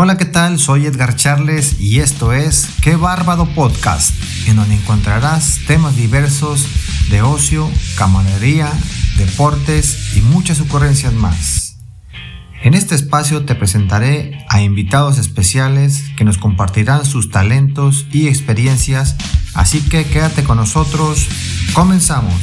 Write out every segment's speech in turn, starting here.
Hola, ¿qué tal? Soy Edgar Charles y esto es Qué Bárbaro Podcast, en donde encontrarás temas diversos de ocio, camaradería, deportes y muchas ocurrencias más. En este espacio te presentaré a invitados especiales que nos compartirán sus talentos y experiencias, así que quédate con nosotros. Comenzamos.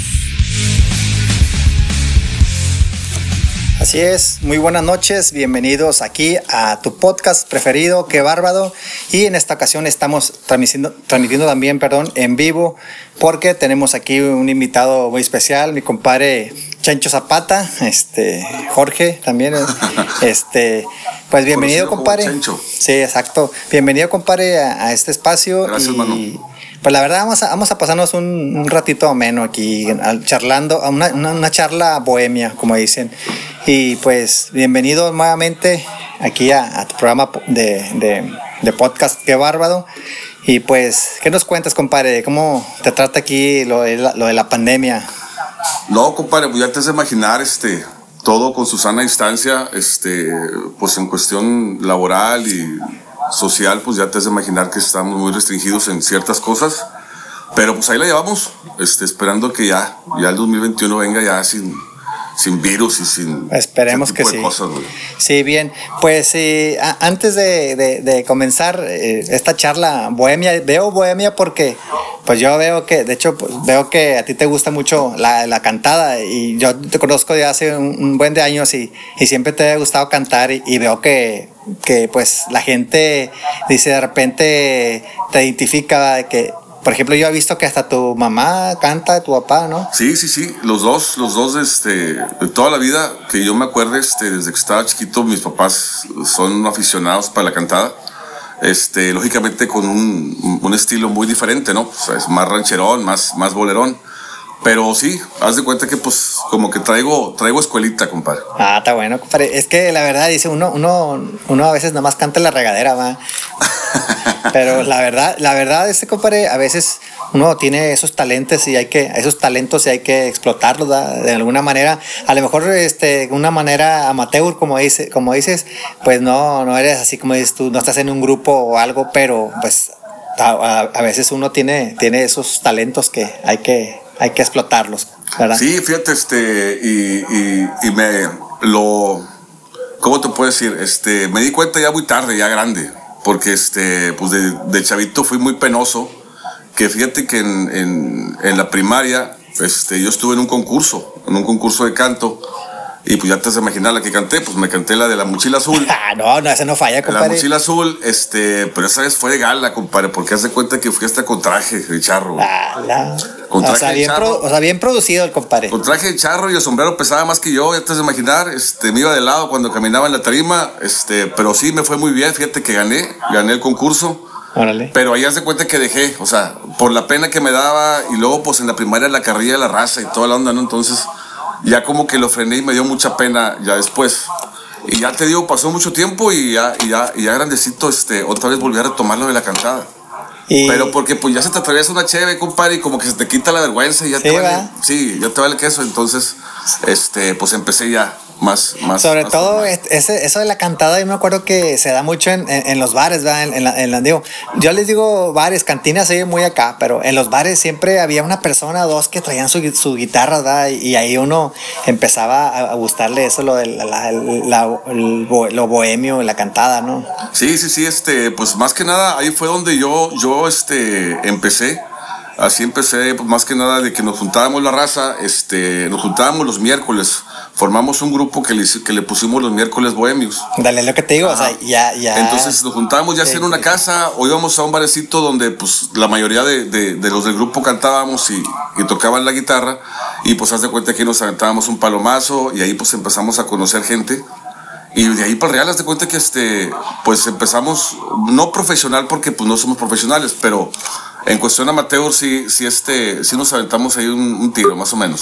Así es, muy buenas noches, bienvenidos aquí a tu podcast preferido, Qué Bárbaro. Y en esta ocasión estamos transmitiendo, transmitiendo también, perdón, en vivo, porque tenemos aquí un invitado muy especial, mi compadre Chancho Zapata, este, Jorge también, este, pues bienvenido, compadre. Sí, exacto. Bienvenido, compadre, a, este espacio. Gracias, y, Pues la verdad, vamos a, vamos a pasarnos un, un ratito ameno aquí, charlando, una, una, una charla bohemia, como dicen. Y pues bienvenido nuevamente aquí a, a tu programa de, de, de, podcast, qué bárbaro. Y pues, ¿qué nos cuentas, compadre? ¿Cómo te trata aquí lo de la, lo de la pandemia? No, compadre, pues ya te has de imaginar este, todo con su sana distancia, este, pues en cuestión laboral y social, pues ya te has de imaginar que estamos muy restringidos en ciertas cosas. Pero pues ahí la llevamos, este, esperando que ya, ya el 2021 venga ya sin sin virus y sin esperemos que sí. cosas, sí bien. Pues eh, antes de, de, de comenzar eh, esta charla bohemia veo bohemia porque pues yo veo que de hecho pues, veo que a ti te gusta mucho la, la cantada y yo te conozco de hace un, un, buen de años y, y siempre te ha gustado cantar y, y veo que que pues la gente dice de repente te identifica que por ejemplo, yo he visto que hasta tu mamá canta, tu papá, ¿no? Sí, sí, sí. Los dos, los dos, este, toda la vida que yo me acuerdo, este, desde que estaba chiquito, mis papás son aficionados para la cantada. Este, lógicamente con un, un estilo muy diferente, ¿no? O sea, es más rancherón, más, más bolerón. Pero sí, haz de cuenta que pues como que traigo, traigo escuelita, compadre. Ah, está bueno, compadre. Es que la verdad, dice, uno, uno, uno a veces nada más canta en la regadera, va. Pero la verdad, la verdad, este compadre, a veces uno tiene esos talentos y hay que, esos talentos y hay que explotarlos ¿verdad? de alguna manera. A lo mejor este, de una manera amateur, como, dice, como dices, pues no, no eres así como dices tú, no estás en un grupo o algo, pero pues a, a, a veces uno tiene, tiene esos talentos que hay que hay que explotarlos, ¿verdad? Sí, fíjate, este, y, y, me lo, ¿cómo te puedo decir? Este, me di cuenta ya muy tarde, ya grande, porque este, pues de, de chavito fui muy penoso, que fíjate que en, en, en, la primaria, este, yo estuve en un concurso, en un concurso de canto, y pues ya te has imaginar la que canté, pues me canté la de la mochila azul. Ah, no, no, esa no falla, compadre. La mochila azul, este, pero esa vez fue de gala, compadre, porque hace cuenta que fui hasta con traje de charro. Ah. Con traje o, sea, bien charro, pro, o sea, bien producido el compadre. Con traje de charro y el sombrero pesaba más que yo, ya te has de imaginar, este, me iba de lado cuando caminaba en la tarima, este, pero sí me fue muy bien, fíjate que gané, gané el concurso. Órale. Pero ahí hace cuenta que dejé, o sea, por la pena que me daba y luego pues en la primaria la carrilla de la raza y toda la onda, ¿no? Entonces ya como que lo frené y me dio mucha pena ya después. Y ya te digo, pasó mucho tiempo y ya, y ya, y ya grandecito, este, otra vez volví a retomar lo de la cantada. Y... Pero porque pues ya se te atraviesa una chévere, compadre, y como que se te quita la vergüenza y ya sí, te vale, sí, ya te vale queso. Entonces, este, pues empecé ya más, más. Sobre más todo ese, eso de la cantada, yo me acuerdo que se da mucho en, en, en los bares, ¿verdad? En, en, la, en la, digo, yo les digo bares, cantinas, se muy acá, pero en los bares siempre había una persona o dos que traían su, su guitarra, ¿verdad? Y ahí uno empezaba a, gustarle eso, lo de la, la, la, el, lo bohemio, la cantada, ¿no? Sí, sí, sí, este, pues más que nada ahí fue donde yo, yo, este, empecé así empecé, pues más que nada de que nos juntábamos la raza, este, nos juntábamos los miércoles, formamos un grupo que le, que le pusimos los miércoles bohemios. Dale lo que te digo, Ajá. o sea, ya, ya. Entonces nos juntábamos ya sí, sea en una sí. casa o íbamos a un barecito donde pues la mayoría de, de, de los del grupo cantábamos y, y, tocaban la guitarra y pues haz de cuenta que nos aventábamos un palomazo y ahí pues empezamos a conocer gente. Y de ahí para el real, haz de cuenta que este, pues empezamos, no profesional porque pues no somos profesionales, pero en cuestión amateur sí, sí, este, sí nos aventamos ahí un, un tiro, más o menos.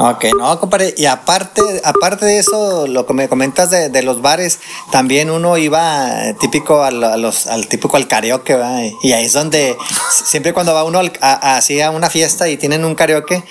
Ok, no, compadre. Y aparte, aparte de eso, lo que me comentas de, de los bares, también uno iba típico a los, al típico al karaoke, ¿verdad? Y ahí es donde siempre cuando va uno al, a, así a una fiesta y tienen un karaoke,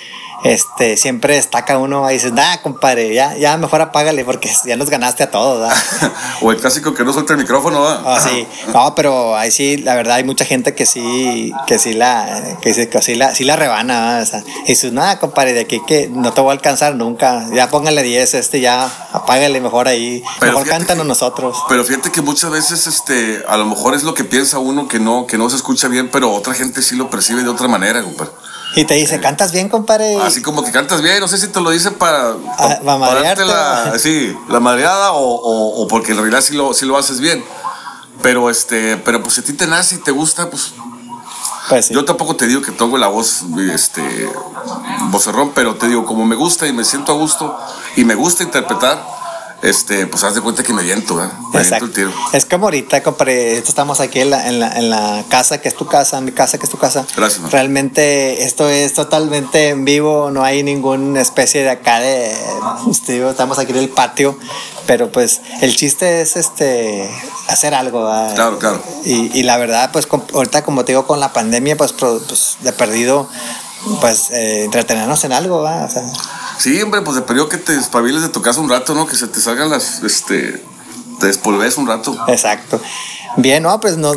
este, siempre destaca uno y dices, nah, compadre, ya, ya mejor apágale porque ya nos ganaste a todos. o el clásico que no suelta el micrófono, sí. No, pero ahí sí, la verdad, hay mucha gente que sí, que sí la, que sí, que sí la, sí la rebana, o sea, y dices, nada, compadre, de aquí que no te voy a alcanzar nunca, ya póngale 10, este ya, apágale mejor ahí, mejor cántanos nosotros. Pero fíjate que muchas veces, este, a lo mejor es lo que piensa uno que no, que no se escucha bien, pero otra gente sí lo percibe de otra manera, compadre. Y te dice, cantas bien, compadre. Así como que cantas bien, no sé si te lo dice para, ah, para, darte la, sí, la madreada o, o, porque en realidad sí lo, sí lo haces bien. Pero este, pero pues si a ti te nace y te gusta, pues. pues Yo tampoco te digo que tengo la voz, este, vocerrón, pero te digo, como me gusta y me siento a gusto y me gusta interpretar, este, pues haz de cuenta que me viento. Me viento el tiro. Es como ahorita, compadre, estamos aquí en la, en, la, en la, casa que es tu casa, mi casa que es tu casa. Gracias. Realmente esto es totalmente en vivo, no hay ninguna especie de acá de, este, estamos aquí en el patio, pero pues el chiste es este hacer algo. Claro, claro. Y, y, la verdad, pues ahorita como te digo, con la pandemia, pues, pues de perdido, pues eh, entretenernos en algo, ¿va? O sea, Sí, hombre, pues de periodo que te despabiles de tu casa un rato, ¿no? Que se te salgan las, este, te despolves un rato. Exacto. Bien, no, pues no,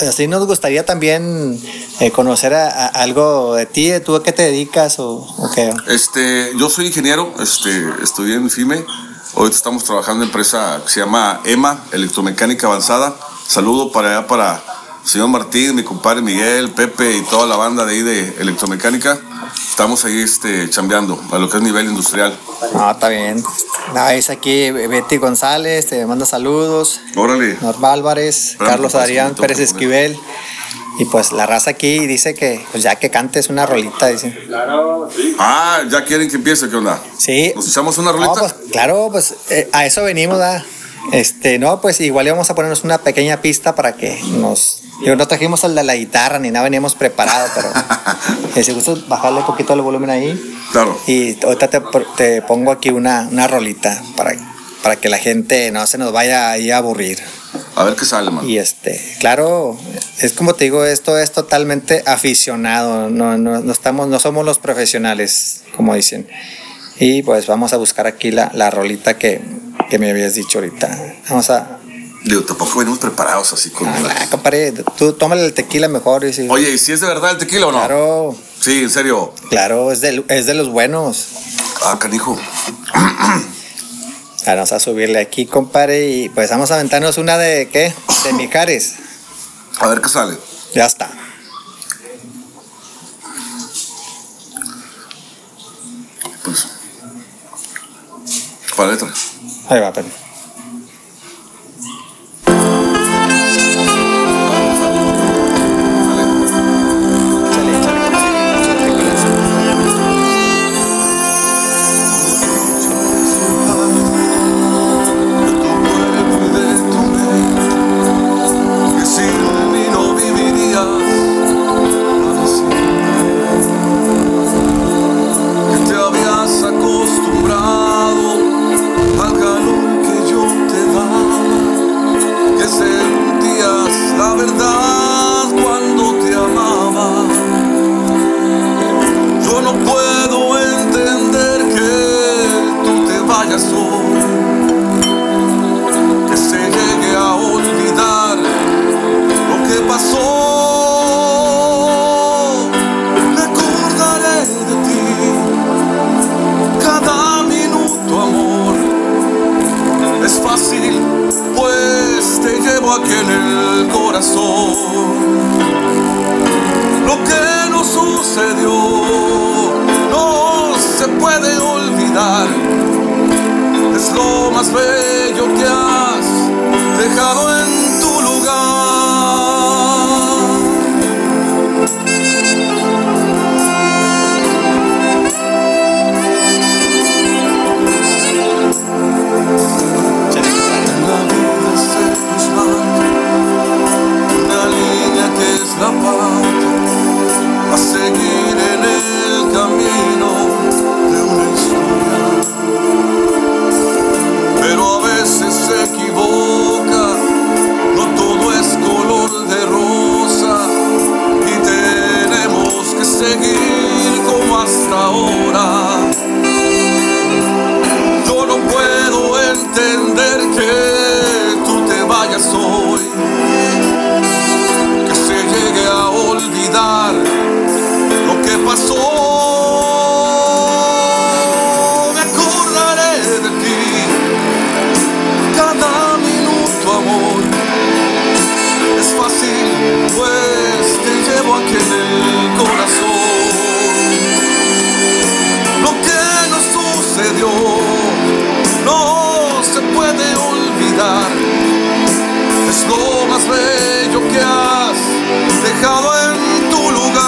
así nos gustaría también eh, conocer algo de ti, ¿tú a qué te dedicas o, qué? Este, yo soy ingeniero, este, estudié en FIME, ahorita estamos trabajando en empresa que se llama EMA, Electromecánica Avanzada. Saludo para allá para el señor Martín, mi compadre Miguel, Pepe y toda la banda de ahí de electromecánica estamos ahí este, chambeando a lo que es nivel industrial. Ah, está bien. es aquí Betty González, te manda saludos. Órale. Norma Álvarez, Carlos Adrián Pérez Esquivel. Y pues la raza aquí dice que pues ya que cantes una rolita, dice. Claro, sí. Ah, ya quieren que empiece, ¿qué onda? Sí. ¿Nos echamos una rolita? pues, claro, pues eh, a eso venimos, ¿da? Este, no, pues igual íbamos a ponernos una pequeña pista para que nos. Yo no trajimos el de la guitarra ni nada, veníamos preparados, pero si gustas bajarle un poquito el volumen ahí. Claro. Y ahorita te, pongo aquí una, una rolita para, para que la gente no se nos vaya ahí a aburrir. A ver qué sale, man. Y este, claro, es como te digo, esto es totalmente aficionado, no, no, no estamos, no somos los profesionales, como dicen. Y pues vamos a buscar aquí la, la rolita que, que me habías dicho ahorita. Vamos a. Digo, tampoco venimos preparados así con. Ah, compadre, tú tómale el tequila mejor. Y Oye, ¿y si es de verdad el tequila o no? Claro. Sí, en serio. Claro, es de, es de los buenos. Ah, canijo. Vamos a subirle aquí, compadre, y pues vamos a aventarnos una de qué? De Mijares. A ver qué sale. Ya está. Pues. ¿Cuál letra? Ahí va, pero. Joven, más bello que has dejado en bello que has dejado en tu lugar.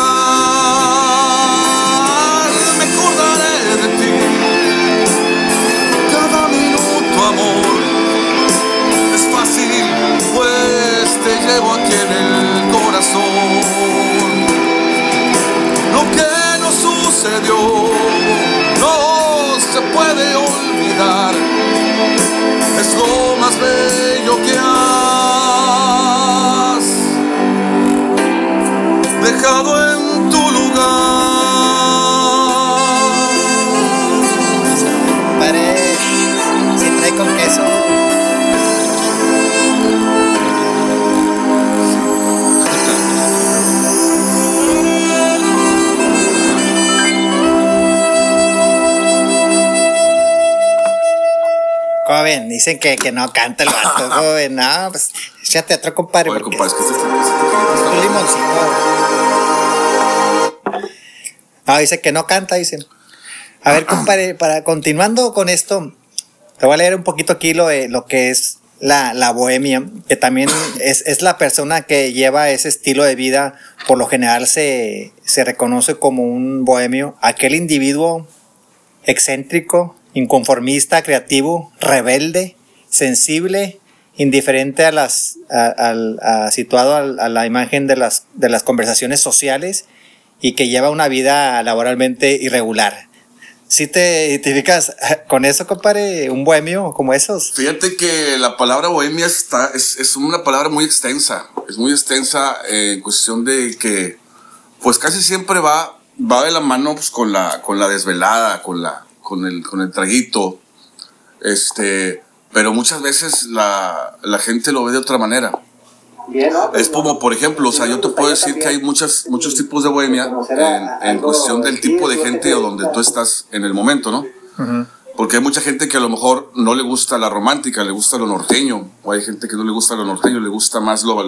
Me acordaré de ti cada minuto, amor. Es fácil, pues te llevo aquí en el corazón. Lo que nos sucedió. Dicen que, que no canta el vato. No, pues échate otro compadre. Oye, compadre, es que este es un limoncito. No, dice que no canta, dicen. A ver, compadre, para continuando con esto, te voy a leer un poquito aquí lo, de, lo que es la, la bohemia, que también es, es la persona que lleva ese estilo de vida, por lo general se, se reconoce como un bohemio, aquel individuo excéntrico, inconformista, creativo, rebelde, sensible, indiferente a las, a- al- a- situado a, la imagen de las, de las conversaciones sociales y que lleva una vida laboralmente irregular. Si te identificas con eso, compadre, un bohemio como esos. Fíjate que la palabra bohemia está, es, es una palabra muy extensa. Es muy extensa en cuestión de que, pues casi siempre va, va de la mano pues, con, la, con la desvelada, con, la, con, el, con el traguito. Este, pero muchas veces la, la gente lo ve de otra manera. Es como, por ejemplo, o sea, yo te puedo decir que hay muchas, muchos tipos de bohemia en, en cuestión del tipo de gente o donde tú estás en el momento, ¿no? Porque hay mucha gente que a lo mejor no le gusta la romántica, le gusta lo norteño, o hay gente que no le gusta lo norteño, le gusta más lo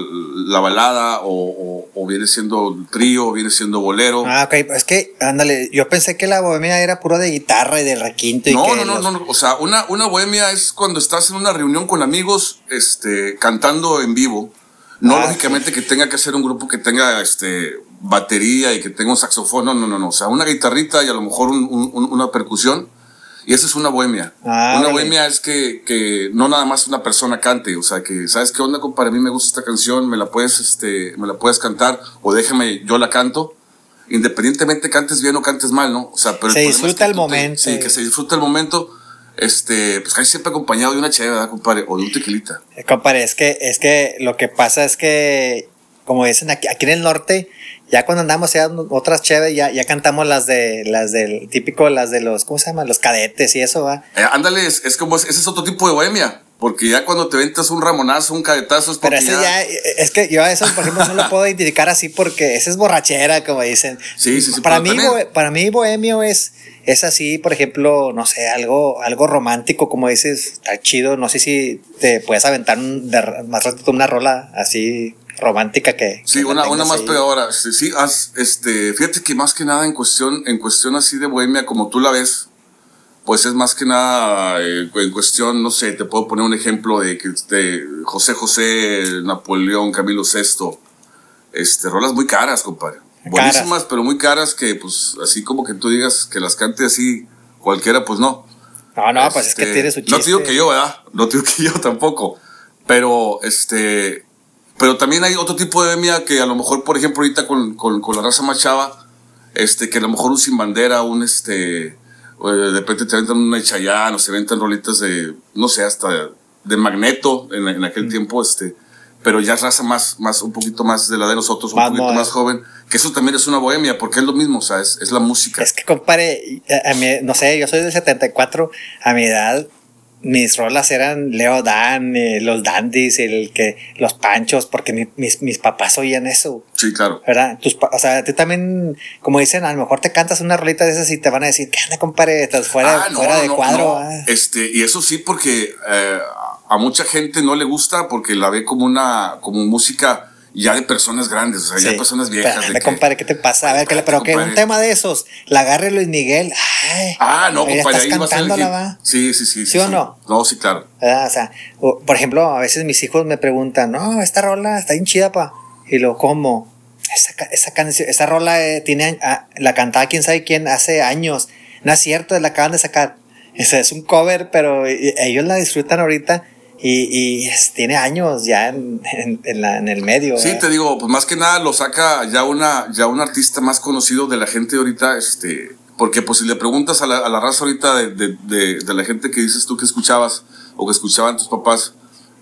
la balada, o, o- o viene siendo trío, o viene siendo bolero. Ah, ok, es que, ándale, yo pensé que la bohemia era puro de guitarra y de requinto y No, que no, no, los- no, no, o sea, una, una bohemia es cuando estás en una reunión con amigos, este, cantando en vivo. No Ah, lógicamente que tenga que ser un grupo que tenga, este, batería y que tenga un saxofón, no, no, no, no, o sea, una guitarrita y a lo mejor un- un- un- una percusión. Y esa es una bohemia. Ah, una bohemia es que, que no nada más una persona cante, o sea, que, ¿sabes qué onda, compadre? A mí me gusta esta canción, me la puedes, este, me la puedes cantar, o déjame, yo la canto. Independientemente cantes bien o cantes mal, ¿no? O sea, pero el Se es disfruta que el te- momento. sí, que se disfruta el momento. Este, pues casi siempre acompañado de una chévere, ¿verdad, compadre? O de un tequilita. Eh, Compadre, es que, es que lo que pasa es que, como dicen aquí, aquí en el norte, ya cuando andamos ya otras chéveres, ya, ya cantamos las de, las del típico, las de los, ¿cómo se llama? Los cadetes y eso, va. Eh, ándale, es, es como, ese es otro tipo de bohemia. Porque ya cuando te ventas un ramonazo, un cadetazo, es Pero ese ya, es que yo a eso, por ejemplo, no lo puedo identificar así porque ese es borrachera, como dicen. Sí, sí, sí, Para mí, también- para mí, bohemio es, es así, por ejemplo, no sé, algo, algo romántico, como dices, está chido. No sé si te puedes aventar un, de- más ratito una rola así romántica que. Sí, que una, una más ahí. pegadora. Sí, sí, haz, este, fíjate que más que nada en cuestión, en cuestión así de bohemia, como tú la ves, pues es más que nada eh, en cuestión, no sé, te puedo poner un ejemplo de, que de José José, Napoleón, Camilo VI. Este, rolas muy caras, compadre. Caras. Buenísimas, pero muy caras que, pues, así como que tú digas que las cante así cualquiera, pues no. No, no, pues es que Este, tiene su chiste. No te digo que yo, ¿verdad? No te digo que yo tampoco. Pero, este. Pero también hay otro tipo de bohemia que a lo mejor, por ejemplo, ahorita con, con, con la raza más chava, este, que a lo mejor un sin bandera, un este. De repente te aventan una Chayán o se aventan rolitas de, no sé, hasta de magneto en, en aquel tiempo, este. Pero ya raza más, más, un poquito más de la de nosotros, un poquito más joven. Que eso también es una bohemia, porque es lo mismo, o sea, es, es la música. Es que, compadre, a, a mí, no sé, yo soy del 74, a mi edad, mis rolas eran Leo Dan, eh, los Dandies, el que, los Panchos, porque mi- mis, mis papás oían eso. Sí, claro. ¿Verdad? Tus o sea, tú también, como dicen, a lo mejor te cantas una rolita de esas y te van a decir, ¿qué onda, compadre? Estás fuera, Ah, no, fuera de no, cuadro. no. ah". Este, y eso sí, porque eh, a mucha gente no le gusta porque la ve como una, como música ya de personas grandes, o sea, ya Sí. personas viejas. Espérate, de que- compadre, ¿qué te pasa? A ver, pero que un tema de esos, la agarre Luis Miguel. Ay, Ah, no, ya compadre, estás ahí va a ser cantándola, va. Sí, sí, sí. ¿Sí o no? No, sí, claro. ¿verdad? O sea, o- por ejemplo, a veces mis hijos me preguntan, no, esta rola está bien chida, pa. Y lo, ¿cómo? Esa, esa canción, esa rola eh, tiene, ah, la cantaba quién sabe quién hace años. No es cierto, la acaban de sacar. Ese es un cover, pero eh, ellos la disfrutan ahorita y, y es- tiene años ya en, en- en la- en el medio. Sí, ¿verdad? te digo, pues más que nada lo saca ya una, ya un artista más conocido de la gente ahorita, este, porque pues si le preguntas a la, a la raza ahorita de, de, de, de la gente que dices tú que escuchabas o que escuchaban tus papás,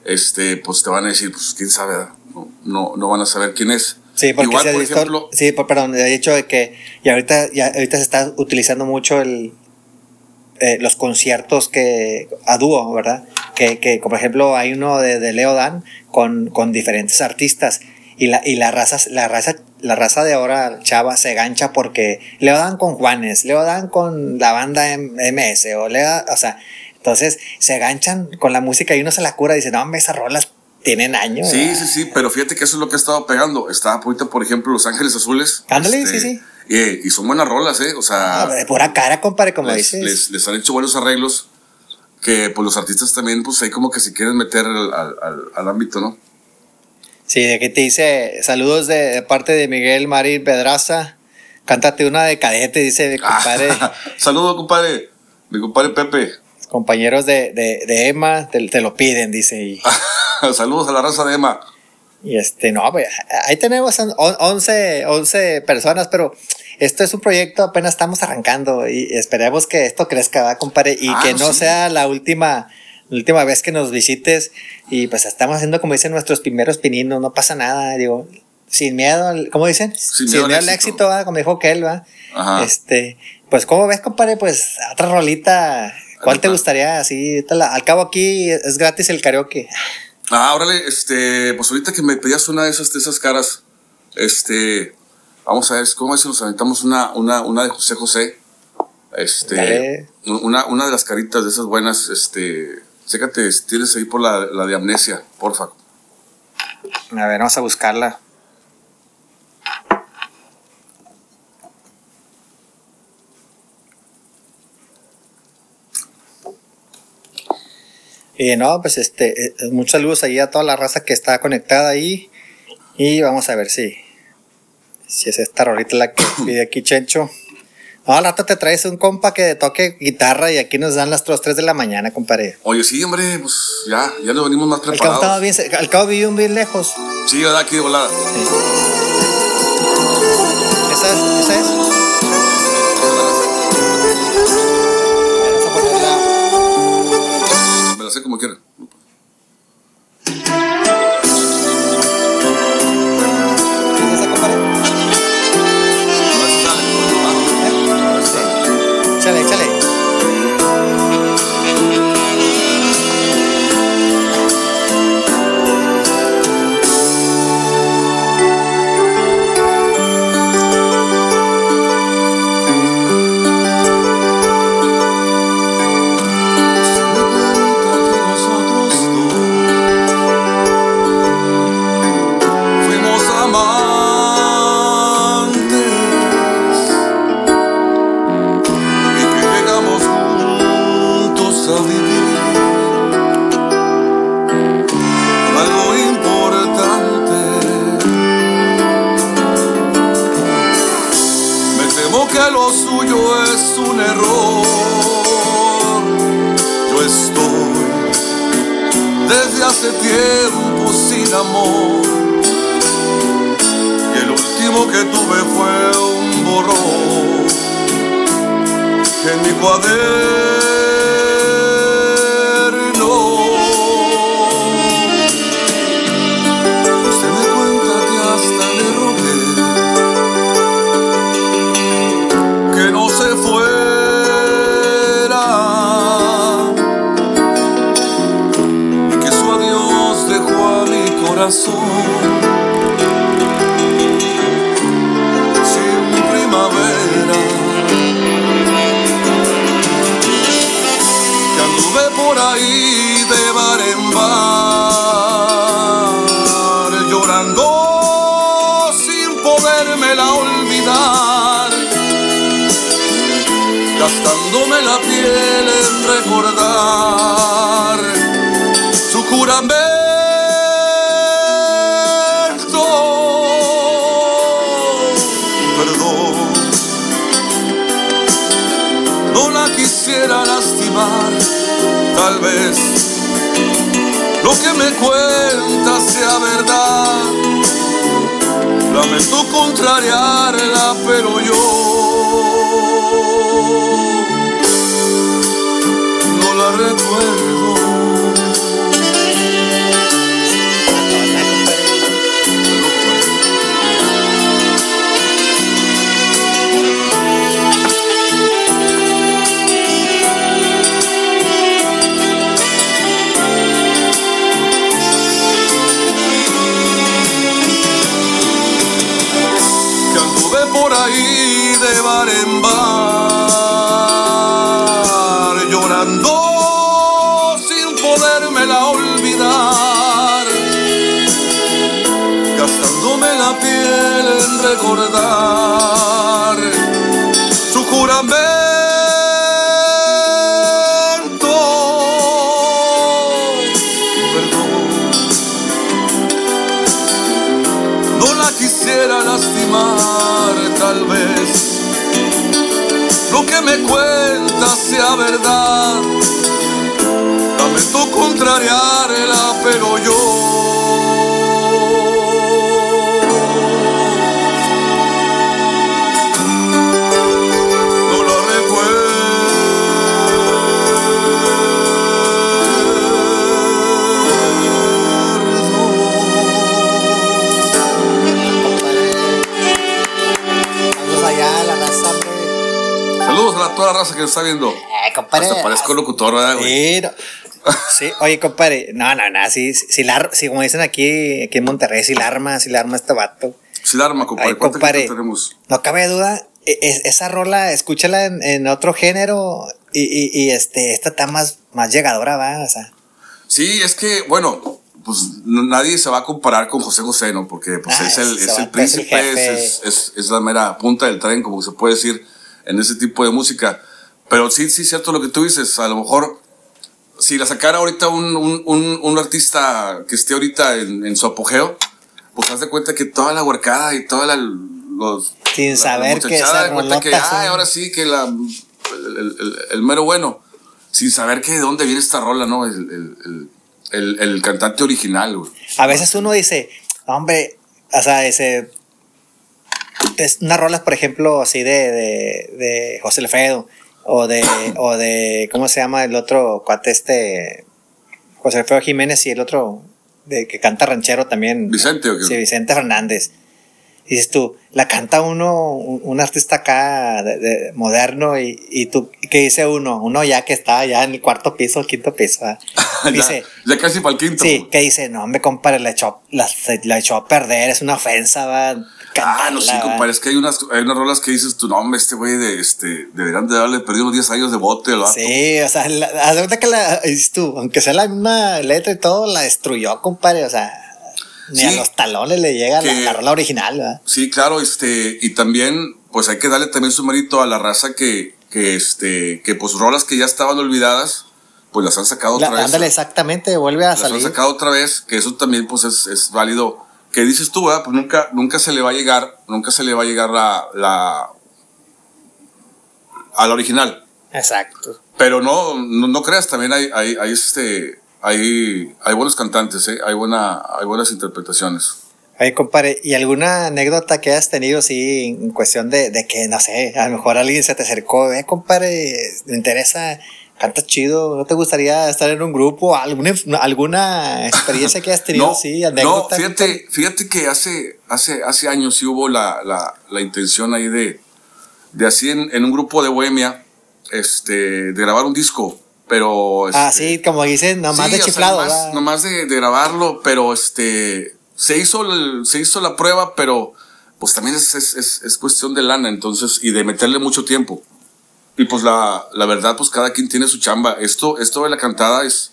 este, pues te van a decir, pues quién sabe, no, no, no van a saber quién es. Sí, porque Igual, se ha por visto- ejemplo, sí, perdón, he dicho de que y ahorita, ya, ahorita se está utilizando mucho el, eh, los conciertos que a dúo, ¿verdad? Que, que como por ejemplo hay uno de, de Leo Dan con, con diferentes artistas y la, y la raza, la raza, la raza de ahora chava se gancha porque Leo Dan con Juanes, Leo Dan con la banda M- MS o Leo, o sea, Entonces se ganchan con la música y uno se la cura y dice, no, hombre, esas rolas tienen años. Sí, sí, sí, pero fíjate que eso es lo que ha estado pegando. Está ahorita, por ejemplo, Los Ángeles Azules. Ándale, sí, sí. Y son buenas rolas, ¿eh? O sea. Ah, de pura cara, compadre, como dices. Les, les, han hecho buenos arreglos que pues los artistas también, pues ahí como que se quieren meter al, al, al ámbito, ¿no? Sí, de aquí te dice saludos de, parte de Miguel Marín Pedraza. Cántate una de cadete, dice mi compadre. saludos, compadre. Mi compadre Pepe. Compañeros de, de, Emma te, lo piden, dice. saludos a la raza de Emma. Y este, no, pues, ahí tenemos 11, 11 personas, pero esto es un proyecto, apenas estamos arrancando y esperemos que esto crezca, compadre, y ah, que no sea la última la última vez que nos visites y pues estamos haciendo como dicen nuestros primeros pininos, no pasa nada, digo, sin miedo, ¿cómo dicen? Sin, miedo, al éxito, como dijo Kel, ¿va? Este, pues ¿cómo ves, compadre? Pues otra rolita, ¿cuál te gustaría? Así, al cabo aquí es gratis el karaoke. Ah, órale, este, pues ahorita que me pedías una de esas, de esas caras, este, vamos a ver, ¿cómo es si nos aventamos una, una, una de José José? Este, una, una de las caritas de esas buenas, este, Chécate, tienes ahí por la, la de amnesia, porfa. A ver, vamos a buscarla. Y no, pues este, eh, muchos saludos ahí a toda la raza que está conectada ahí. Y vamos a ver si, si es esta rolita la que pide aquí Chencho. No, al rato te traes un compa que toque guitarra y aquí nos dan las 3 de la mañana, compadre. Oye, sí, hombre, pues ya, ya nos venimos más preparados. Al cabo, bien, al cabo bien lejos. Sí, ¿verdad? Aquí de volada. ¿Esa es? ¿Esa es? Saludos a toda la raza que nos está viendo. Eh, compadre. Hasta parezco locutor, ¿verdad, güey? Sí, no. Sí, oye, compadre, no, no, no, sí, sí, la- sí, como dicen aquí, aquí en Monterrey, si la arma, si la arma este vato. Sí, la arma, compadre. Ay, ¿Cuánta compadre. tenemos? No cabe duda, e- e- esa rola, escúchala en, en otro género y, y, y, este, esta está más, más llegadora, va, o sea. Sí, es que, bueno, pues nadie se va a comparar con José José, ¿no? Porque pues, Ah, es, el, es el vato es el príncipe, es- es la mera punta del tren, como se puede decir, en ese tipo de música. Pero sí, sí, cierto lo que tú dices. A lo mejor, si la sacara ahorita un, un, un, un artista que esté ahorita en, en su apogeo, pues haz de cuenta que toda la huercada y toda la. Los, Sin la- saber que muchachada esas de cuenta que, son- ay, ahora sí, que la, el, el- el- el mero bueno. Sin saber que de dónde viene esta rola, ¿no? El, el, el, el- el cantante original, güey. A veces uno dice, hombre, o sea, ese. Es unas rolas, por ejemplo, así de, de, de José Alfredo, o de, o de, ¿cómo se llama el otro cuate este? José Alfredo Jiménez y el otro de que canta ranchero también. Vicente, ¿o qué? Sí, Vicente Fernández. Y dices tú, la canta uno, un, un artista acá de- de- moderno, y, y tú, ¿qué dice uno? Uno ya que está ya en el cuarto piso, el quinto piso. ¿verdad? Dice, ya, ya casi para el quinto. Sí, que dice, no, me compadre, la echó, la, la echó a perder, es una ofensa, va. Ah, no sé, compadre, es que hay unas, hay unas rolas que dices tu nombre, este güey de este, deberían de darle perdido unos 10 años de bote, el vato. Sí, o sea, la, haz de cuenta que la, dices tú, aunque sea la misma letra y todo, la destruyó, compadre, o sea, ni a los talones le llega la, Que- la rola original, ¿verdad? Sí, claro, este, y también, pues hay que darle también su mérito a la raza que, que este, que pues rolas que ya estaban olvidadas, pues las han sacado La- otra vez. ándale, exactamente, vuelve a las han salir. sacado otra vez, que eso también pues es, es válido. Que dices tú, ¿verdad? Pues nunca, nunca se le va a llegar, nunca se le va a llegar la, la a la original. Exacto. Pero no, no, no creas, también hay, hay, hay, este, hay, hay buenos cantantes, ¿eh? hay, buena, hay buenas interpretaciones. Oye, compadre, ¿y alguna anécdota que hayas tenido, sí, en cuestión de, de que, no sé, a lo mejor alguien se te acercó, eh, compadre, me interesa, canta chido, ¿no te gustaría estar en un grupo? ¿Alguna, alguna experiencia que hayas tenido, sí, no, fíjate, fíjate que hace, hace, hace años sí hubo la, la, la intención ahí de, de así en, en un grupo de Bohemia, este, de grabar un disco, pero... Ah, este, sí, como dicen, nomás sí, de o sea, chiflado, nomás de, de grabarlo, pero este se hizo el- se hizo la prueba, pero pues también es, es, es, es cuestión de lana, entonces, y de meterle mucho tiempo. Y pues la, la verdad, pues cada quien tiene su chamba. Esto, esto de la cantada es,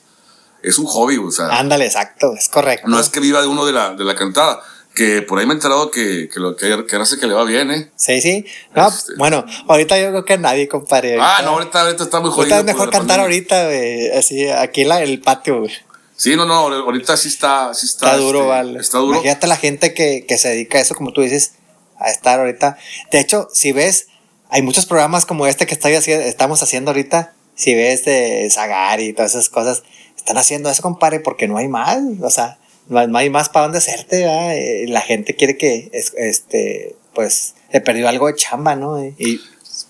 es un hobby, o sea, Ándale, exacto, es correcto. no es que viva de uno de la, de la cantada. Que por ahí me he enterado que, que lo que, que hace que le va bien, ¿eh? Sí, sí. No, Este. bueno, ahorita yo creo que nadie, compadre. Ah, no, ahorita, ahorita está muy Ahorita jodido. es mejor la cantar pandemia. ahorita, güey, así, aquí en el patio, güey. Sí, no, no, ahorita sí está, sí está, Está duro, este, vale. Está duro. Imagínate la gente que, que se dedica a eso, como tú dices, a estar ahorita. De hecho, si ves, hay muchos programas como este que estoy haciendo, estamos haciendo ahorita. Si ves de Zagar y todas esas cosas, están haciendo eso, compadre, porque no hay más. O sea, no hay, no hay más para dónde hacerte. Eh, La gente quiere que, es- este, pues, le perdió algo de chamba, ¿no? Y,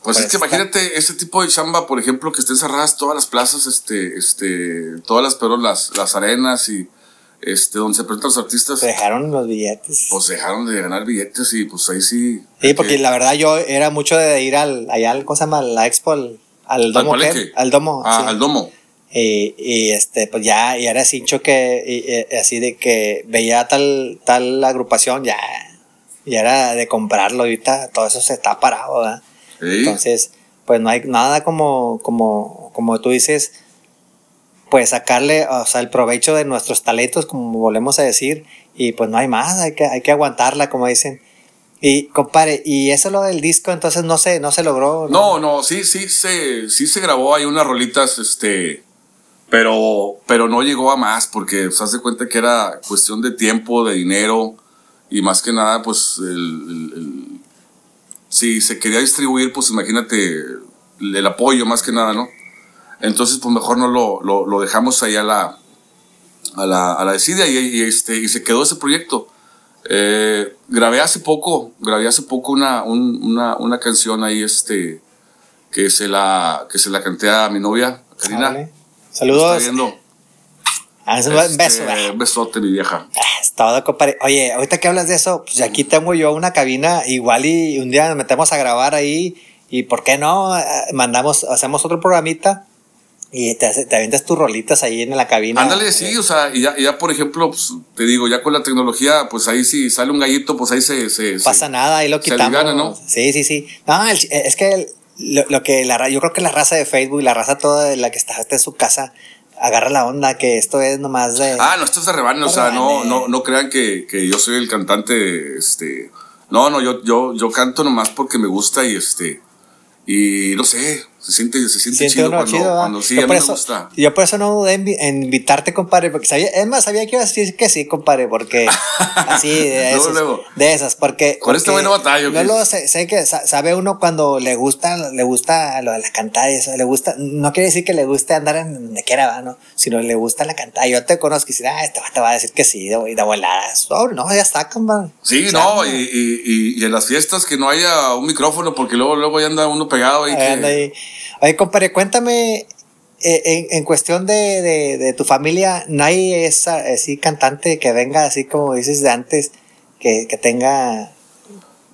Pues es que imagínate ese tipo de chamba, por ejemplo, que estén cerradas todas las plazas, este, este, todas las, perdón, las, las arenas y este, donde se presentan los artistas, se dejaron los billetes. pues dejaron de ganar billetes y pues ahí sí. Sí, porque que- la verdad yo era mucho de ir al, allá al, ¿cómo se llama? La expo, al, al domo. ¿qué? palenque. Al domo. Ah, sí. al domo. Y, y, este, pues ya, y era cincho que, y, y así de que veía tal, tal agrupación, ya, ya era de comprarlo ahorita, todo eso se está parado, ¿verdad? Sí. Entonces, pues no hay nada como, como, como tú dices, pues sacarle, o sea, el provecho de nuestros talentos, como volvemos a decir, y pues no hay más, hay que, hay que aguantarla, como dicen. Y compadre, y eso lo del disco, entonces no se, no se logró. No, no, sí, sí se, sí se grabó ahí unas rolitas, este, pero, pero no llegó a más, porque se hace cuenta que era cuestión de tiempo, de dinero, y más que nada, pues, el, si se quería distribuir, pues imagínate el, apoyo más que nada, ¿no? Entonces, pues mejor no lo, lo, dejamos ahí a la, a la, a la y, este, y se quedó ese proyecto. Eh, grabé hace poco, grabé hace poco una, una, una, canción ahí, este, que se la, que se la canté a mi novia, Karina. Saludos. Ah, un este, beso. Un besote, mi vieja. Ah, es todo, compadre. Oye, ahorita que hablas de eso, pues aquí tengo yo una cabina igual y un día nos metemos a grabar ahí y ¿por qué no? Ah, mandamos, hacemos otro programita y te, te avientas tus rolitas ahí en la cabina. Ándale, sí, o sea, y ya, ya por ejemplo, pues, te digo, ya con la tecnología, pues ahí sí sale un gallito, pues ahí se. se Pasa nada, ahí lo quitamos. ¿no? Sí, sí, sí. No, es que lo, que la yo creo que la raza de Facebook, la raza toda la que está en su casa, agarra la onda, que esto es nomás de. Ah, no, esto es de rebane, o sea, no, no, no crean que, que yo soy el cantante, este. No, no, yo, yo, yo canto nomás porque me gusta y este. Y no sé, se siente, se siente, chido, cuando, cuando, sí, yo a mí me gusta. Yo por eso no dudé en, invitarte, compadre, porque sabía, es más, sabía que ibas a decir que sí, compadre, porque así, de, de esas, porque. Con este bueno batalla. No lo sé, sé que sabe uno cuando le gusta, le gusta lo de la cantada y eso, le gusta, no quiere decir que le guste andar en donde quiera, ¿no? Sino le gusta la cantada. Yo te conozco y decir, ah, este te va a decir que sí, de, de voladas. Oh, no, ya está, compadre. Sí, no, y, y, y, en las fiestas que no haya un micrófono, porque luego, luego ya anda uno pegado ahí. Anda ahí. Oye, compadre, cuéntame, eh, en, cuestión de, tu familia, ¿no hay esa así cantante que venga así como dices de antes, que, tenga...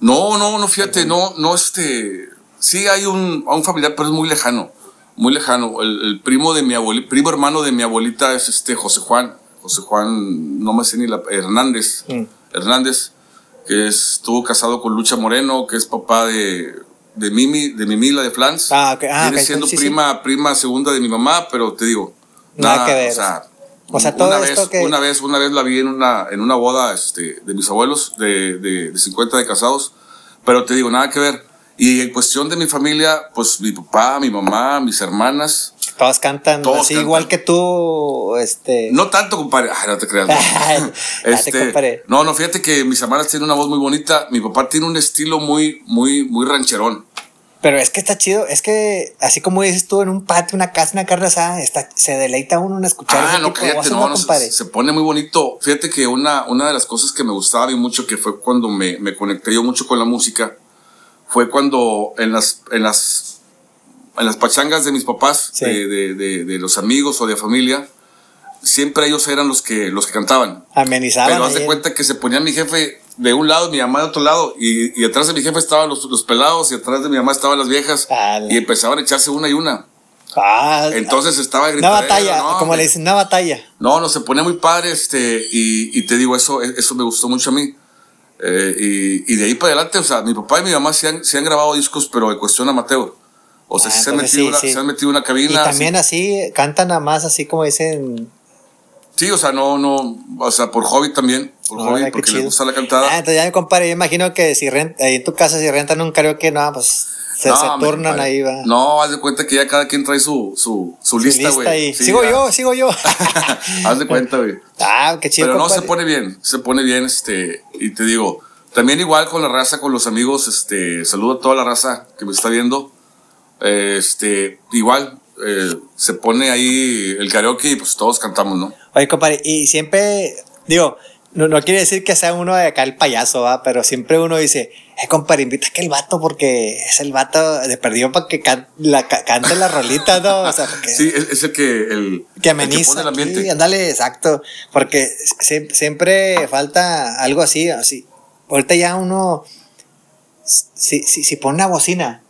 No, no, no, fíjate, no, no, este... Sí hay un, un familiar, pero es muy lejano, muy lejano. El, primo de mi abuelita, primo hermano de mi abuelita es este José Juan, José Juan, no me sé ni la... Hernández, mm. Hernández, que estuvo casado con Lucha Moreno, que es papá de de Mimi, de Mimila de Flans. Ah, ah, Viene siendo prima, prima segunda de mi mamá, pero te digo, nada, que ver. O sea, o sea todo una vez, una vez, una vez la vi en una, en una boda este, de mis abuelos, de, de, de 50 de casados, pero te digo, nada que ver. Y en cuestión de mi familia, pues mi papá, mi mamá, mis hermanas. Todas cantan así igual que tú, este. No tanto, compadre. Ay, no te creas. este, no, no, fíjate que mis hermanas tienen una voz muy bonita. Mi papá tiene un estilo muy, muy, muy rancherón. Pero es que está chido, es que así como dices tú, en un patio, una casa, una carne asada, está, se deleita uno en escuchar. Ah, no, cállate, no, no se, pone muy bonito. Fíjate que una, una de las cosas que me gustaba bien mucho, que fue cuando me, me conecté yo mucho con la música, fue cuando en las, en las, en las pachangas de mis papás, de, de, de, los amigos o de familia, siempre ellos eran los que, los que cantaban. Amenizaban. Pero haz de cuenta que se ponía mi jefe de un lado, mi mamá de otro lado, y, y atrás de mi jefe estaban los, los, pelados, y atrás de mi mamá estaban las viejas, y empezaban a echarse una y una. Ah, Entonces estaba gritando. Una batalla, como le dicen, una batalla. No, no, se ponía muy padre, este, y, y te digo, eso, eso me gustó mucho a mí. Eh, y, y, de ahí para adelante, o sea, mi papá y mi mamá se han, se han grabado discos, pero de cuestión amateur. O sea, ah, se, han metido una, se han metido una cabina. Y también así, cantan a más, así como dicen, Sí, o sea, no, no, o sea, por hobby también, por hobby, porque le gusta la cantada. Ah, entonces ya me compadre, yo imagino que si renta, ahí en tu casa, si rentan un karaoke, no, pues se, se turnan ahí, va. No, haz de cuenta que ya cada quien trae su, su, su, lista, güey. sigo yo, sigo yo. haz de cuenta, güey. Ah, qué chido. Pero no se pone bien, se pone bien, este, y te digo, también igual con la raza, con los amigos, este, saludo a toda la raza que me está viendo. Este, igual, eh, se pone ahí el karaoke y pues todos cantamos, ¿no? Oye, compadre, y siempre, digo, no, no quiere decir que sea uno de acá el payaso, ¿va? Pero siempre uno dice, eh, compadre, invita a aquel vato porque es el vato de perdido para que la, cante la rolita, ¿no? O sea, sí, es, el que, el, que ameniza. El que pone el ándale, exacto. Porque siempre falta algo así, así. Ahorita ya uno, si, si, si pone una bocina,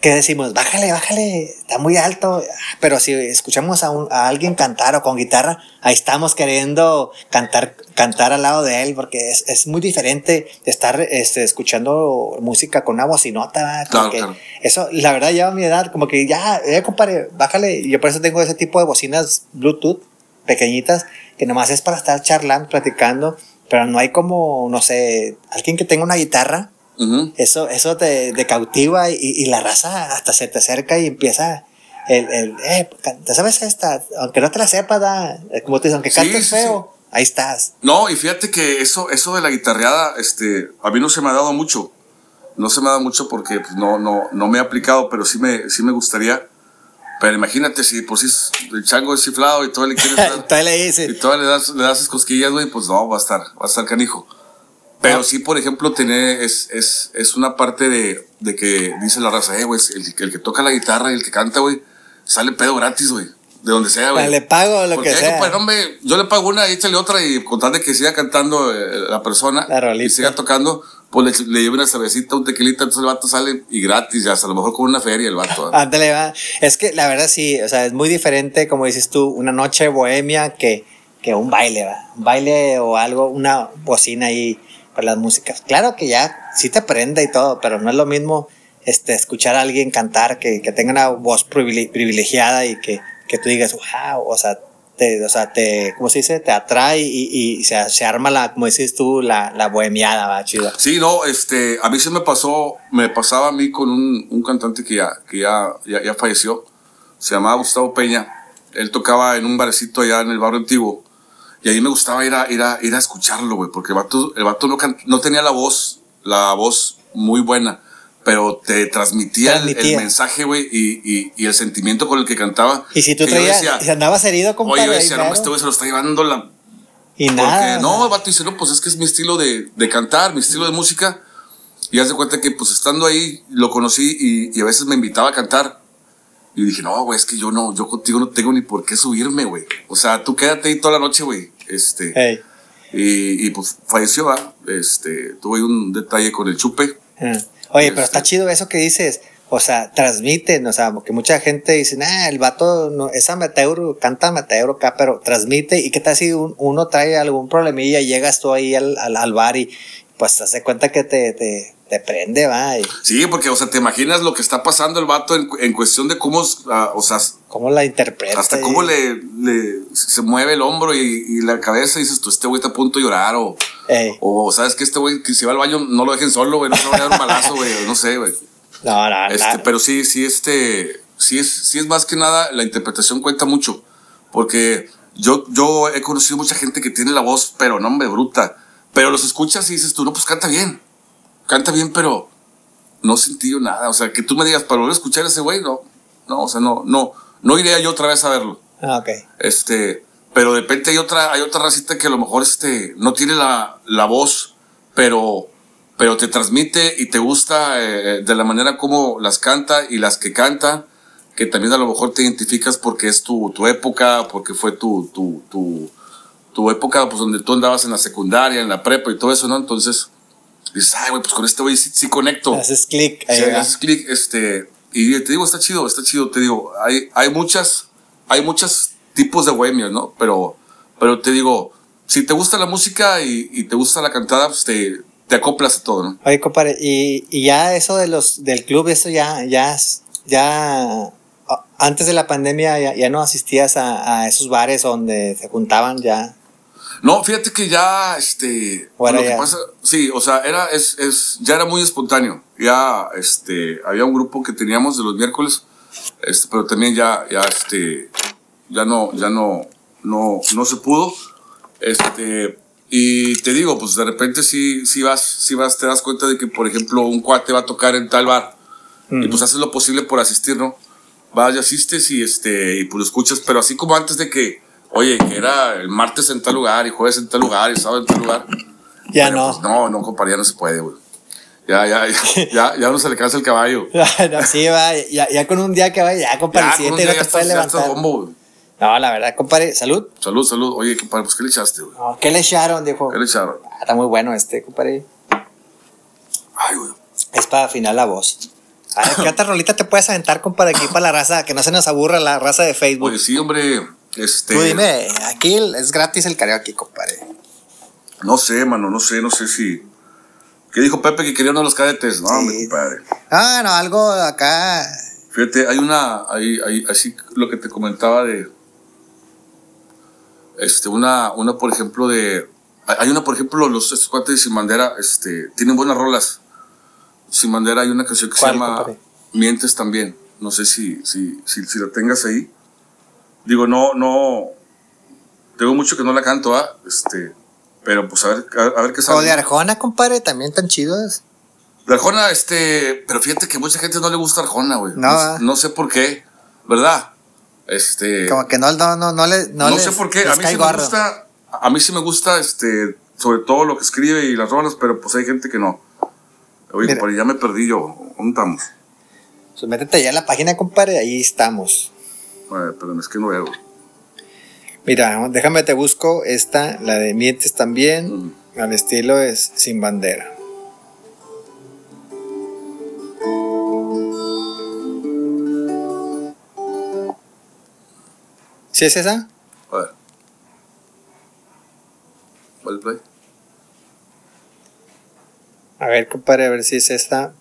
que decimos, bájale, bájale, está muy alto. Pero si escuchamos a, a, alguien cantar o con guitarra, ahí estamos queriendo cantar, cantar al lado de él, porque es, es muy diferente estar este, escuchando música con una bocinota. Claro, claro. Eso, la verdad, ya a mi edad, como que ya, eh, compadre, bájale. Yo por eso tengo ese tipo de bocinas Bluetooth pequeñitas, que nomás es para estar charlando, platicando, pero no hay como, no sé, alguien que tenga una guitarra eso, eso te, cautiva y, la raza hasta se te acerca y empieza el, el eh, ¿te sabes esta? Aunque no te la sepas, da, como te dicen, aunque cantes feo, ahí estás. No, y fíjate que eso, eso de la guitarreada, este, a mí no se me ha dado mucho. No se me ha dado mucho porque pues, no, no, no me he aplicado, pero sí me, sí me gustaría. Pero imagínate si por si el chango es chiflado y todo le quieres dar. Y todo le das, le das cosquillas, güey, pues no, va a estar, va a estar canijo. Pero sí, por ejemplo, tener, es, es, es una parte de, de, que dice la raza, eh, güey, el, el, que toca la guitarra y el que canta, güey, sale pedo gratis, güey. De donde sea, güey. Le pago lo que sea. Pues, hombre, yo le pago una échale otra y con de que siga cantando eh, la persona y siga tocando, pues le, le lleve una cervecita, un tequilita, entonces el vato sale y gratis, ya, hasta a lo mejor con una feria el vato. Ándale, va. Es que la verdad sí, o sea, es muy diferente, como dices tú, una noche bohemia que, que un baile, va. Un baile o algo, una bocina ahí las músicas. Claro que ya sí te aprende y todo, pero no es lo mismo este, escuchar a alguien cantar que, que tenga una voz privilegiada y que, que tú digas, wow, o sea, te, o sea, te, ¿cómo se dice? Te atrae y, y se, se, arma la, como dices tú, la, la bohemiada, va, chida. Sí, no, este, a mí se me pasó, me pasaba a mí con un, un cantante que ya, que ya, ya, falleció, se llamaba Gustavo Peña, él tocaba en un barecito allá en el barrio antiguo, y ahí me gustaba ir a, ir a, ir a escucharlo, güey, porque el vato, el vato no, no tenía la voz, la voz muy buena, pero te transmitía, El, mensaje, güey, y, y, y, el sentimiento con el que cantaba. Y si tú traías, si andabas herido, compadre. Oye, yo decía, no, este güey se lo está llevando la... Y nada. No, el vato dice, no, pues es que es mi estilo de, de cantar, mi estilo de música. Y haz de cuenta que, pues, estando ahí, lo conocí y, y a veces me invitaba a cantar. Y dije, no, güey, es que yo no, yo contigo no tengo ni por qué subirme, güey. O sea, tú quédate ahí toda la noche, güey. Este. Y, y, pues falleció, ¿va? Este, tuve un detalle con el chupe. Ah. Oye, pero está este. chido eso que dices. O sea, transmiten, o sea, porque mucha gente dice, ah, el vato no, es amateur, canta amateur acá, pero transmite. ¿Y qué tal si uno trae algún problemilla y llegas tú ahí al, al, al bar y pues te das cuenta que te, te te prende, va. Sí, porque, o sea, te imaginas lo que está pasando el vato en, en cuestión de cómo, uh, o sea, cómo la interpreta. Hasta cómo le, le, se mueve el hombro y, y, la cabeza y dices, tú, este güey está a punto de llorar o, o sabes que este güey, que si va al baño, no lo dejen solo, güey, no se va a dar un balazo, güey, no sé, güey. No, no, este, Pero sí, sí, este, sí es, sí es más que nada, la interpretación cuenta mucho, porque yo, yo he conocido mucha gente que tiene la voz, pero no, hombre, bruta, pero los escuchas y dices tú, no, pues canta bien canta bien, pero no sentí yo nada. O sea, que tú me digas, para volver a escuchar a ese güey, no, no, o sea, no, no, no iría yo otra vez a verlo. Ah, ok. Este, pero de repente hay otra, hay otra racita que a lo mejor este, no tiene la, la voz, pero, pero te transmite y te gusta eh, de la manera como las canta y las que canta, que también a lo mejor te identificas porque es tu, tu época, porque fue tu, tu, tu, tu época, pues donde tú andabas en la secundaria, en la prepa y todo eso, ¿no? Entonces, dices, ay, güey, pues con este güey sí, conecto. Haces clic. Sí, haces clic, este, y te digo, está chido, está chido, te digo, hay, hay muchas, hay muchos tipos de bohemios, ¿no? Pero, pero te digo, si te gusta la música y, y te gusta la cantada, pues te, te acoplas a todo, ¿no? Oye, compadre, y, y ya eso de los, del club, eso ya, ya, ya, antes de la pandemia ya, ya no asistías a, a, esos bares donde se juntaban ya no, fíjate que ya, este, lo que pasa, sí, o sea, era, es, es, ya era muy espontáneo. Ya, este, había un grupo que teníamos de los miércoles, este, pero también ya, ya, este, ya no, ya no, no, no se pudo. Este, y te digo, pues de repente si si vas, si vas, te das cuenta de que, por ejemplo, un cuate va a tocar en tal bar y pues haces lo posible por asistir, ¿no? Vas y asistes y este, y pues lo escuchas, pero así como antes de que, oye, que era el martes en tal lugar y jueves en tal lugar y sábado en tal lugar. Ya no. Pues no, no, compadre, ya no se puede, güey. Ya, ya, ya, ya, ya uno se le cansa el caballo. no, sí, va, ya, ya con un día que va, ya, compadre, ya, no te puedes levantar. Bombo, no, la verdad, compadre, salud. Salud, salud. Oye, compadre, pues, ¿qué le echaste, güey? No, ¿Qué le echaron, dijo? ¿Qué le echaron? Ah, está muy bueno este, compadre. Ay, güey. Es para afinar la voz. A ver, ¿qué otra rolita te puedes aventar, compadre, aquí para la raza? Que no se nos aburra la raza de Facebook. Pues sí, hombre. Este... Tú dime, aquí es gratis el karaoke, compadre. No sé, mano, no sé, no sé si. ¿Qué dijo Pepe que quería uno de los cadetes? No, mi compadre. Ah, no, algo acá. Fíjate, hay una, hay, hay, así lo que te comentaba de, este, una, una por ejemplo de, hay una por ejemplo, los estos cuates de Sin Bandera, este, tienen buenas rolas. Sin Bandera hay una canción que se llama Mientes también. No sé si, si, si, si, la tengas ahí. Digo, no, no, tengo mucho que no la canto, ¿ah? Este, pero pues a ver, a, ver qué sale. O de Arjona, compadre, también tan chidos. De Arjona, este, pero fíjate que mucha gente no le gusta Arjona, güey. No, no, sé por qué, ¿verdad? Este. Como que no, no, no, no le. No, no sé por qué. A mí sí me gusta. A mí sí me gusta, este, sobre todo lo que escribe y las rolas, pero pues hay gente que no. Oye, compadre, ya me perdí yo. ¿Dónde estamos? Pues métete ya en la página, compadre, ahí estamos. Bueno, pero es que no veo. Mira, déjame te busco esta, la de Mientes también, al estilo es Sin Bandera. ¿Sí es esa? A ver. ¿Cuál play? A ver, compadre, a ver si es esta.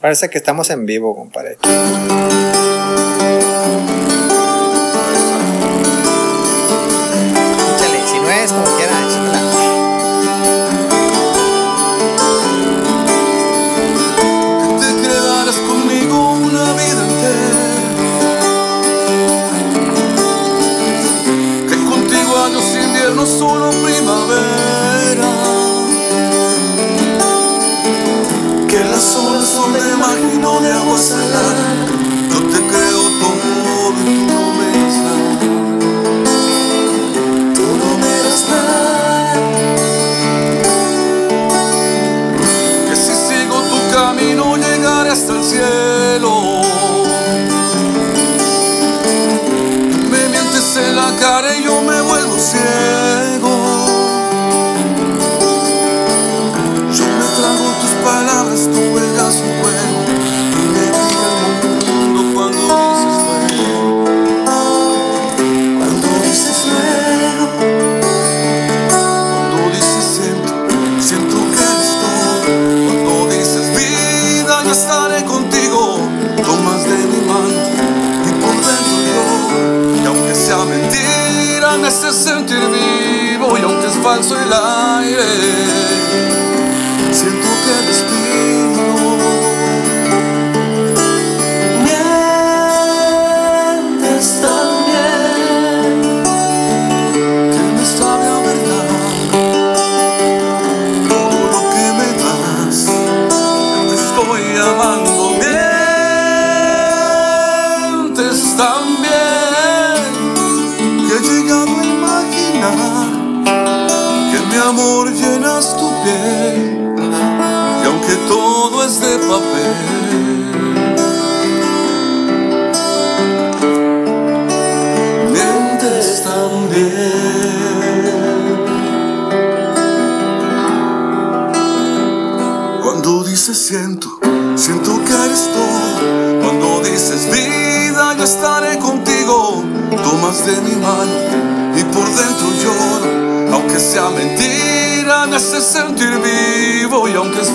Parece que estamos en vivo, compadre. Imagino de agua salada. Yo te creo todo y tú no me das nada. Tú no me das nada. Que si sigo tu camino llegaré hasta el cielo.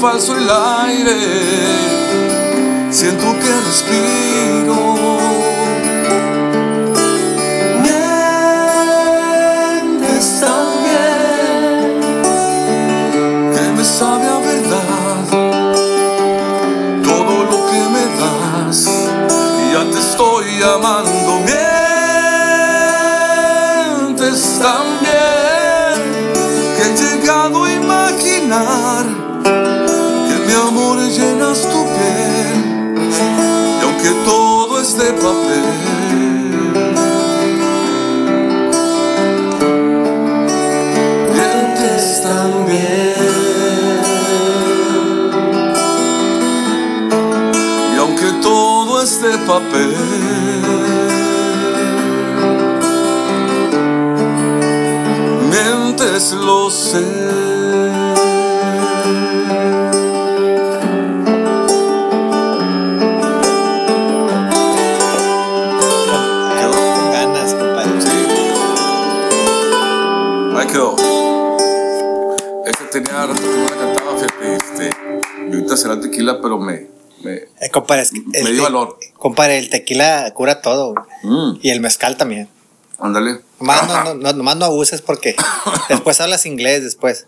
Falso el aire, siento que respiro. Todo es de papel pues lo sé. Ahí quedó. Esta tenía rato que no la cantaba, fíjate, este, y ahorita será tequila, pero me, me, Eh, compadre, es que me dio te- valor. Compadre, el tequila cura todo. Mm, Y el mezcal también. ándale. Nomás no, no, no- nomás no abuses porque después hablas inglés después.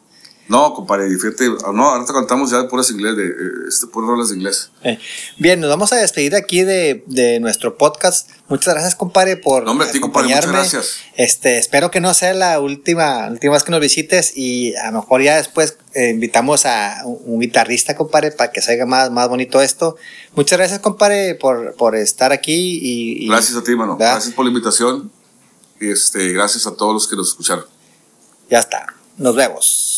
No, compadre, fíjate, no, ahorita cantamos ya de puras inglés, de, eh, este, puras rolas de inglés. Eh, Bien, nos vamos a despedir aquí de, de nuestro podcast. Muchas gracias, compadre, por No, hombre, a ti, compadre, muchas acompañarme. gracias. Este, espero que no sea la última, última vez que nos visites y a lo mejor ya después eh, invitamos a un, un guitarrista, compadre, para que se haga más, más bonito esto. Muchas gracias, compadre, por, por estar aquí y, y- Gracias a ti, mano. ¿verdad? Gracias por la invitación. Y este, gracias a todos los que nos escucharon. Ya está. Nos vemos.